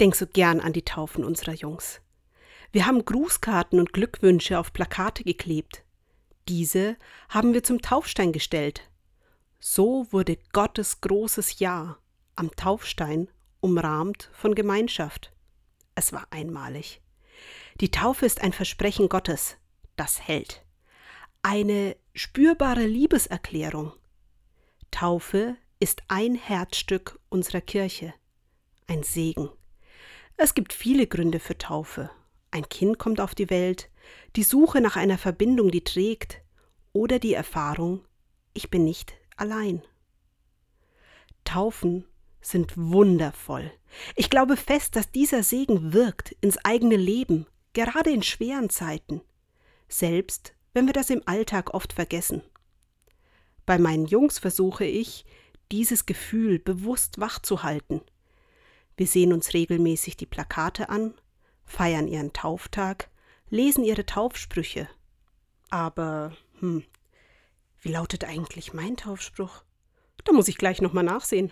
denke so gern an die Taufen unserer Jungs. Wir haben Grußkarten und Glückwünsche auf Plakate geklebt. Diese haben wir zum Taufstein gestellt. So wurde Gottes großes Ja am Taufstein umrahmt von Gemeinschaft. Es war einmalig. Die Taufe ist ein Versprechen Gottes, das hält. Eine spürbare Liebeserklärung. Taufe ist ein Herzstück unserer Kirche, ein Segen. Es gibt viele Gründe für Taufe. Ein Kind kommt auf die Welt, die Suche nach einer Verbindung, die trägt, oder die Erfahrung, ich bin nicht allein. Taufen sind wundervoll. Ich glaube fest, dass dieser Segen wirkt ins eigene Leben, gerade in schweren Zeiten, selbst wenn wir das im Alltag oft vergessen. Bei meinen Jungs versuche ich, dieses Gefühl bewusst wachzuhalten. Wir sehen uns regelmäßig die Plakate an, feiern ihren Tauftag, lesen ihre Taufsprüche. Aber, hm, wie lautet eigentlich mein Taufspruch? Da muss ich gleich nochmal nachsehen.